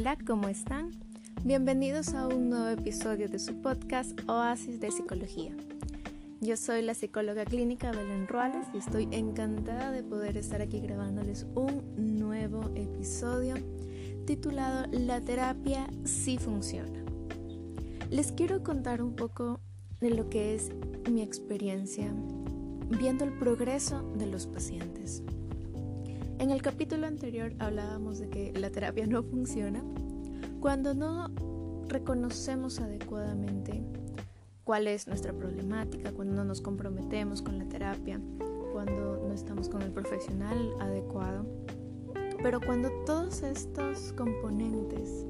Hola, ¿cómo están? Bienvenidos a un nuevo episodio de su podcast Oasis de Psicología. Yo soy la psicóloga clínica Belén Ruales y estoy encantada de poder estar aquí grabándoles un nuevo episodio titulado La terapia sí funciona. Les quiero contar un poco de lo que es mi experiencia viendo el progreso de los pacientes. En el capítulo anterior hablábamos de que la terapia no funciona cuando no reconocemos adecuadamente cuál es nuestra problemática, cuando no nos comprometemos con la terapia, cuando no estamos con el profesional adecuado. Pero cuando todos estos componentes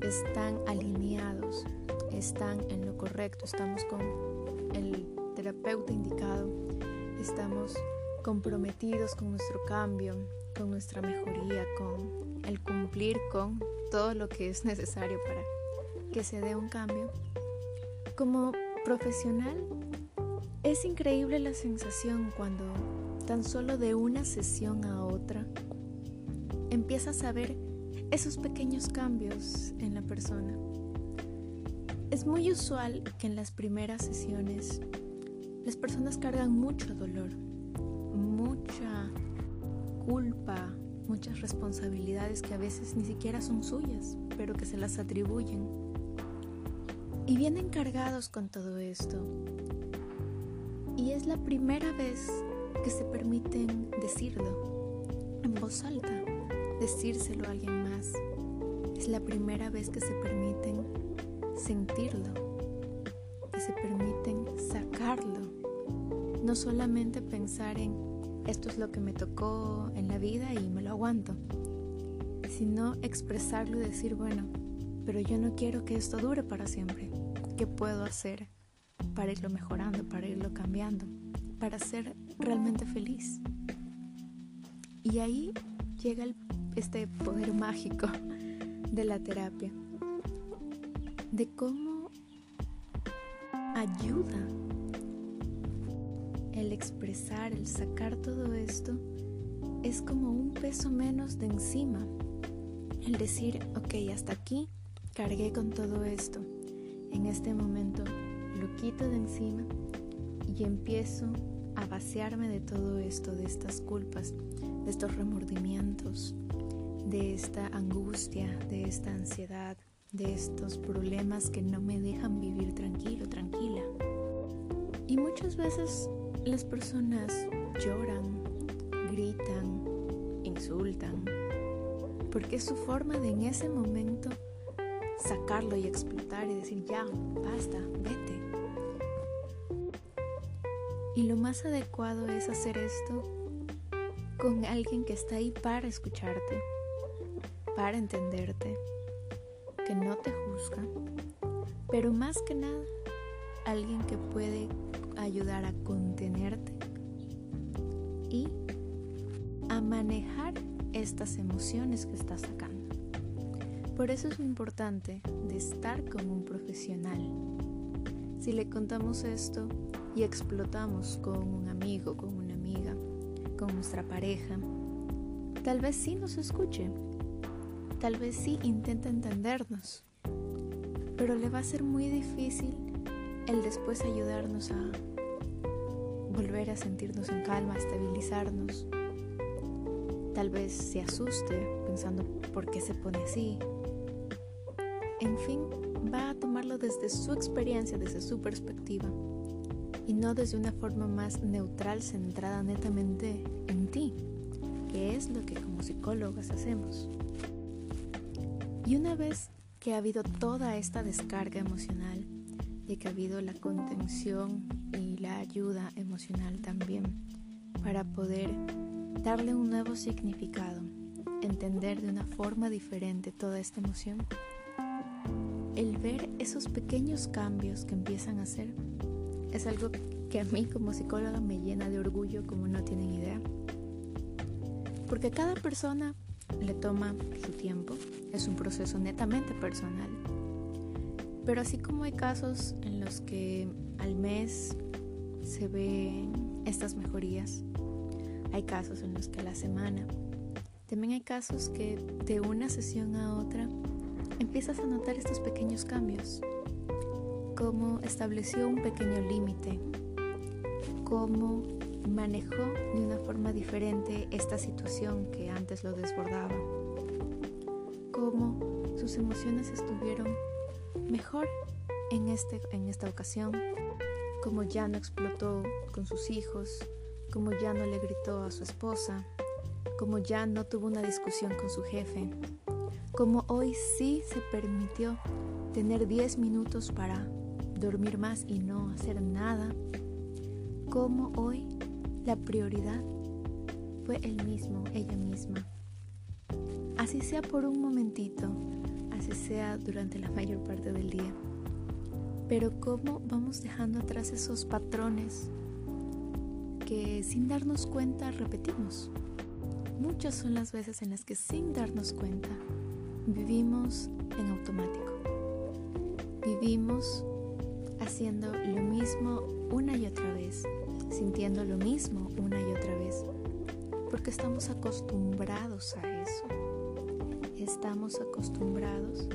están alineados, están en lo correcto, estamos con el terapeuta indicado, estamos comprometidos con nuestro cambio, con nuestra mejoría, con el cumplir con todo lo que es necesario para que se dé un cambio. Como profesional, es increíble la sensación cuando tan solo de una sesión a otra empiezas a ver esos pequeños cambios en la persona. Es muy usual que en las primeras sesiones las personas cargan mucho dolor, mucha culpa, muchas responsabilidades que a veces ni siquiera son suyas, pero que se las atribuyen. Y vienen cargados con todo esto. Y es la primera vez que se permiten decirlo en voz alta, decírselo a alguien más. Es la primera vez que se permiten sentirlo, que se permiten sacarlo no solamente pensar en esto es lo que me tocó en la vida y me lo aguanto, sino expresarlo y decir, bueno, pero yo no quiero que esto dure para siempre. ¿Qué puedo hacer para irlo mejorando, para irlo cambiando, para ser realmente feliz? Y ahí llega este poder mágico de la terapia, de cómo ayuda el expresar, el sacar todo esto, es como un peso menos de encima. El decir, ok, hasta aquí cargué con todo esto. En este momento lo quito de encima y empiezo a vaciarme de todo esto, de estas culpas, de estos remordimientos, de esta angustia, de esta ansiedad, de estos problemas que no me dejan vivir tranquilo, tranquila. Y muchas veces las personas lloran, gritan, insultan, porque es su forma de en ese momento sacarlo y explotar y decir, ya, basta, vete. Y lo más adecuado es hacer esto con alguien que está ahí para escucharte, para entenderte, que no te juzga, pero más que nada, alguien que puede ayudar a contenerte y a manejar estas emociones que estás sacando. Por eso es importante de estar con un profesional. Si le contamos esto y explotamos con un amigo, con una amiga, con nuestra pareja, tal vez sí nos escuche, tal vez sí intente entendernos, pero le va a ser muy difícil el después ayudarnos a volver a sentirnos en calma, a estabilizarnos. Tal vez se asuste pensando por qué se pone así. En fin, va a tomarlo desde su experiencia, desde su perspectiva, y no desde una forma más neutral, centrada netamente en ti, que es lo que como psicólogas hacemos. Y una vez que ha habido toda esta descarga emocional, y que ha habido la contención y la ayuda emocional también para poder darle un nuevo significado, entender de una forma diferente toda esta emoción. El ver esos pequeños cambios que empiezan a hacer es algo que a mí como psicóloga me llena de orgullo como no tienen idea. Porque cada persona le toma su tiempo, es un proceso netamente personal pero así como hay casos en los que al mes se ven estas mejorías, hay casos en los que a la semana, También hay casos que de una sesión a otra empiezas a notar estos pequeños cambios, cómo estableció un pequeño límite, cómo manejó de una forma diferente esta situación que antes lo desbordaba, cómo sus emociones estuvieron mejor en, este, en esta ocasión, cómo ya no explotó con sus hijos, cómo ya no le gritó a su esposa, cómo ya no tuvo una discusión con su jefe, como hoy sí se permitió tener 10 minutos para dormir más y no hacer nada, como hoy la prioridad fue él mismo, ella misma. Así sea por un momentito, así sea durante la mayor parte del día. Pero cómo vamos dejando atrás esos patrones que sin darnos cuenta repetimos. Muchas son las veces en las que sin darnos cuenta vivimos en automático. Vivimos haciendo lo mismo una y otra vez, sintiendo lo mismo una y otra vez, porque estamos acostumbrados a eso. Estamos acostumbrados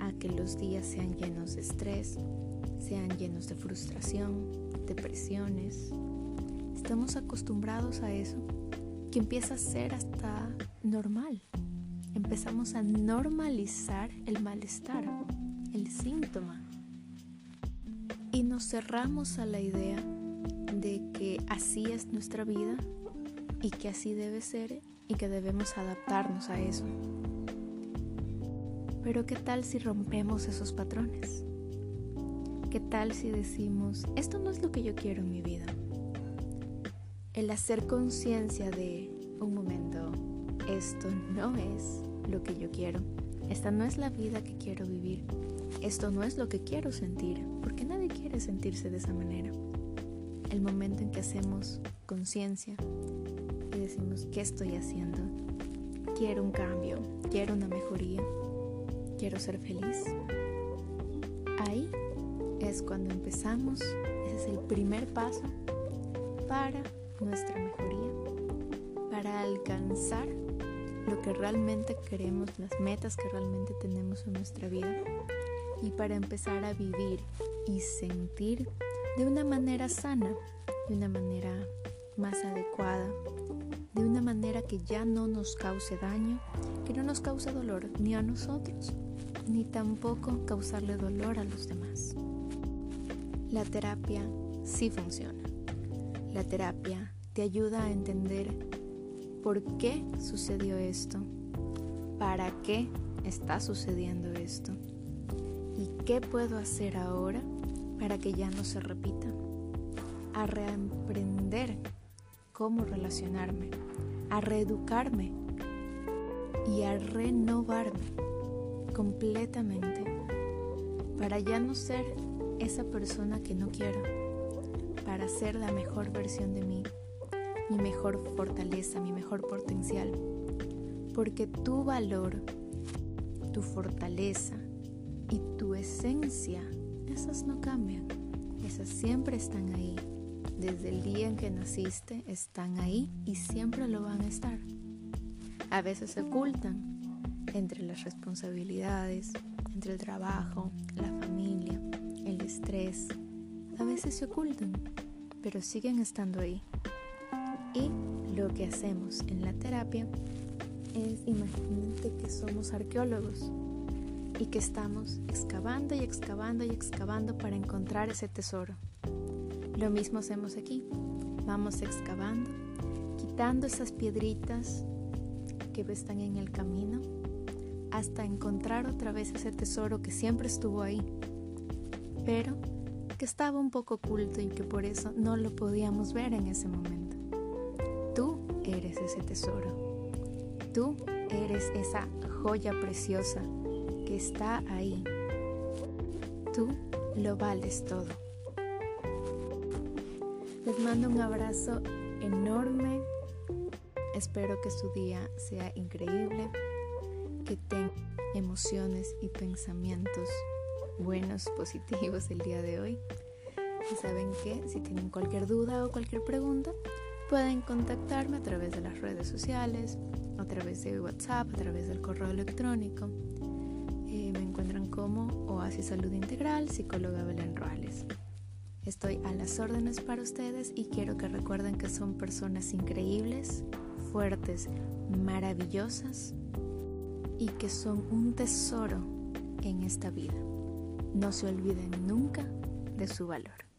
a que los días sean llenos de estrés, sean llenos de frustración, depresiones. Estamos acostumbrados a eso que empieza a ser hasta normal. Empezamos a normalizar el malestar, el síntoma. Y nos cerramos a la idea de que así es nuestra vida y que así debe ser y que debemos adaptarnos a eso. Pero ¿qué tal si rompemos esos patrones? ¿Qué tal si decimos, esto no es lo que yo quiero en mi vida? el hacer conciencia de un momento, esto no es lo que yo quiero, esta no es la vida que quiero vivir, esto no es lo que quiero sentir, porque nadie quiere sentirse de esa manera. El momento en que hacemos conciencia y decimos, ¿qué estoy haciendo? Quiero un cambio, quiero una mejoría, quiero ser feliz. Ahí es cuando empezamos, ese es el primer paso para nuestra mejoría, para alcanzar lo que realmente queremos, las metas que realmente tenemos en nuestra vida y para empezar a vivir y sentir de una manera sana, de una manera más adecuada, de una manera que ya no nos cause daño, que no nos cause dolor ni a nosotros, ni tampoco causarle dolor a los demás. La terapia sí funciona. La terapia te ayuda a entender por qué sucedió esto, para qué está sucediendo esto y qué puedo hacer ahora para que ya no se repita. A reemprender cómo relacionarme, a reeducarme y a renovarme completamente para ya no ser esa persona que no quiero para ser la mejor versión de mí, mi mejor fortaleza, mi mejor potencial. Porque tu valor, tu fortaleza y tu esencia, esas no cambian. Esas siempre están ahí. Desde el día en que naciste están ahí y siempre lo van a estar. A veces se ocultan entre las responsabilidades, entre el trabajo, la familia, el estrés, a veces se ocultan, pero siguen estando ahí. Y lo que hacemos en la terapia es, imagínate que somos arqueólogos y que estamos excavando y excavando y excavando para encontrar ese tesoro. Lo mismo hacemos aquí. Vamos excavando, quitando esas piedritas que están en el camino hasta encontrar otra vez ese tesoro que siempre estuvo ahí. Pero que estaba un poco oculto y que por eso no lo podíamos ver en ese momento. Tú eres ese tesoro. Tú eres esa joya preciosa que está ahí. Tú lo vales todo. Les mando un abrazo enorme. Espero que su día sea increíble, que tenga emociones y pensamientos buenos, positivos el día de hoy. Y saben que si tienen cualquier duda o cualquier pregunta, Pueden contactarme a través de las redes sociales, a través de WhatsApp, a través del correo electrónico. Eh, me encuentran como Oasis Salud Integral, psicóloga Belén Roales. Estoy a las órdenes para ustedes y quiero que recuerden que son personas increíbles, fuertes, maravillosas y que son un tesoro en esta vida. No se olviden nunca de su valor.